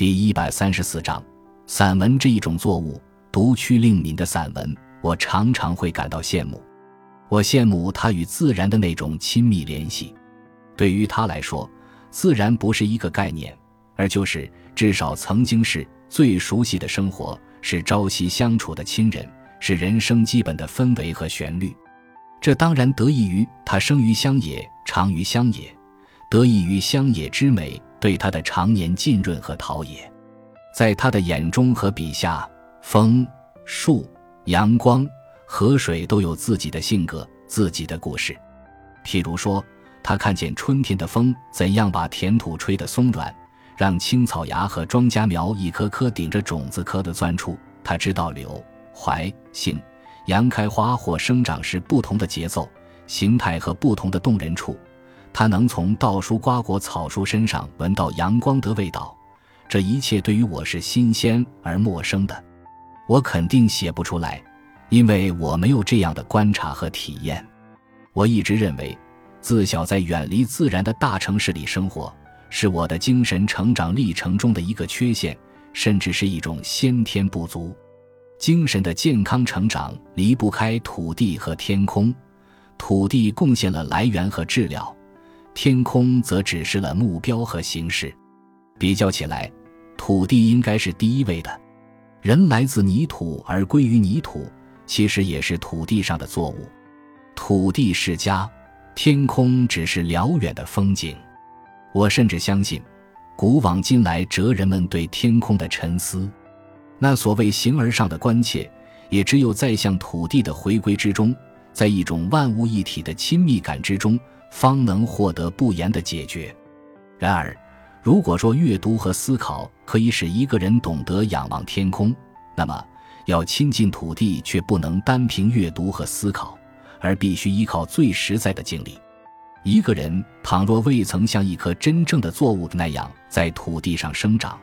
第一百三十四章，散文这一种作物，读屈令敏的散文，我常常会感到羡慕。我羡慕他与自然的那种亲密联系。对于他来说，自然不是一个概念，而就是至少曾经是最熟悉的生活，是朝夕相处的亲人，是人生基本的氛围和旋律。这当然得益于他生于乡野，长于乡野，得益于乡野之美对他的常年浸润和陶冶。在他的眼中和笔下，风、树、阳光、河水都有自己的性格、自己的故事。譬如说，他看见春天的风怎样把田土吹得松软，让青草芽和庄稼苗一颗颗顶着种子壳的钻出；他知道柳、槐、杏。杨开花或生长时不同的节奏、形态和不同的动人处，他能从稻树、瓜果、草书身上闻到阳光的味道。这一切对于我是新鲜而陌生的，我肯定写不出来，因为我没有这样的观察和体验。我一直认为，自小在远离自然的大城市里生活，是我的精神成长历程中的一个缺陷，甚至是一种先天不足。精神的健康成长离不开土地和天空，土地贡献了来源和质料，天空则指示了目标和形式。比较起来，土地应该是第一位的。人来自泥土而归于泥土，其实也是土地上的作物。土地是家，天空只是辽远的风景。我甚至相信，古往今来哲人们对天空的沉思。那所谓形而上的关切，也只有在向土地的回归之中，在一种万物一体的亲密感之中，方能获得不言的解决。然而，如果说阅读和思考可以使一个人懂得仰望天空，那么要亲近土地却不能单凭阅读和思考，而必须依靠最实在的经历。一个人倘若未曾像一棵真正的作物那样在土地上生长，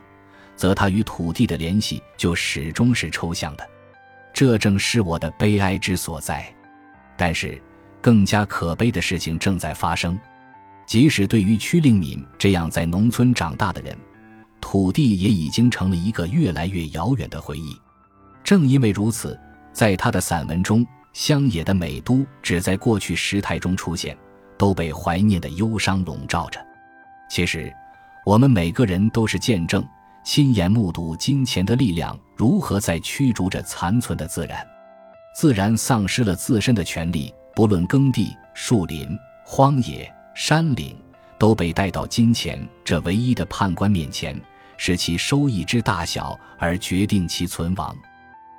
则他与土地的联系就始终是抽象的，这正是我的悲哀之所在。但是，更加可悲的事情正在发生。即使对于屈令敏这样在农村长大的人，土地也已经成了一个越来越遥远的回忆。正因为如此，在他的散文中，乡野的美都只在过去时态中出现，都被怀念的忧伤笼罩着。其实，我们每个人都是见证。亲眼目睹金钱的力量如何在驱逐着残存的自然，自然丧失了自身的权利，不论耕地、树林、荒野、山岭，都被带到金钱这唯一的判官面前，使其收益之大小而决定其存亡。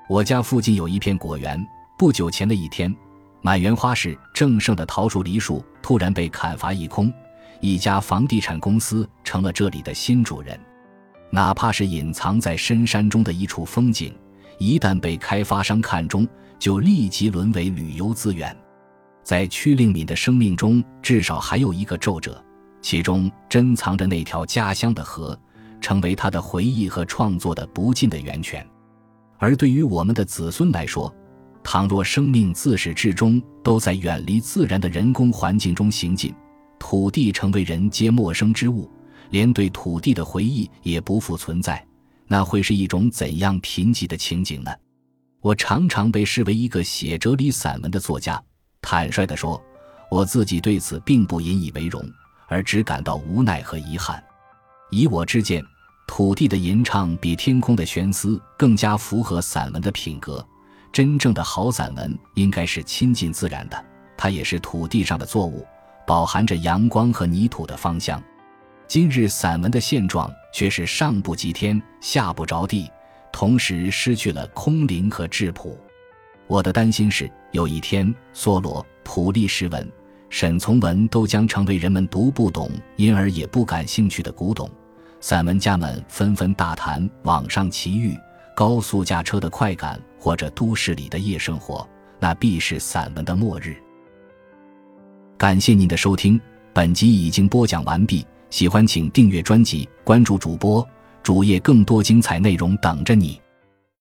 我家附近有一片果园，不久前的一天，满园花市正盛的桃树、梨树突然被砍伐一空，一家房地产公司成了这里的新主人。哪怕是隐藏在深山中的一处风景，一旦被开发商看中，就立即沦为旅游资源。在屈令敏的生命中，至少还有一个皱褶，其中珍藏着那条家乡的河，成为他的回忆和创作的不尽的源泉。而对于我们的子孙来说，倘若生命自始至终都在远离自然的人工环境中行进，土地成为人皆陌生之物。连对土地的回忆也不复存在，那会是一种怎样贫瘠的情景呢？我常常被视为一个写哲理散文的作家，坦率地说，我自己对此并不引以为荣，而只感到无奈和遗憾。以我之见，土地的吟唱比天空的悬思更加符合散文的品格。真正的好散文应该是亲近自然的，它也是土地上的作物，饱含着阳光和泥土的芳香。今日散文的现状却是上不及天，下不着地，同时失去了空灵和质朴。我的担心是，有一天，梭罗、普利什文、沈从文都将成为人们读不懂，因而也不感兴趣的古董。散文家们纷纷大谈网上奇遇、高速驾车的快感，或者都市里的夜生活，那必是散文的末日。感谢您的收听，本集已经播讲完毕。喜欢请订阅专辑，关注主播主页，更多精彩内容等着你。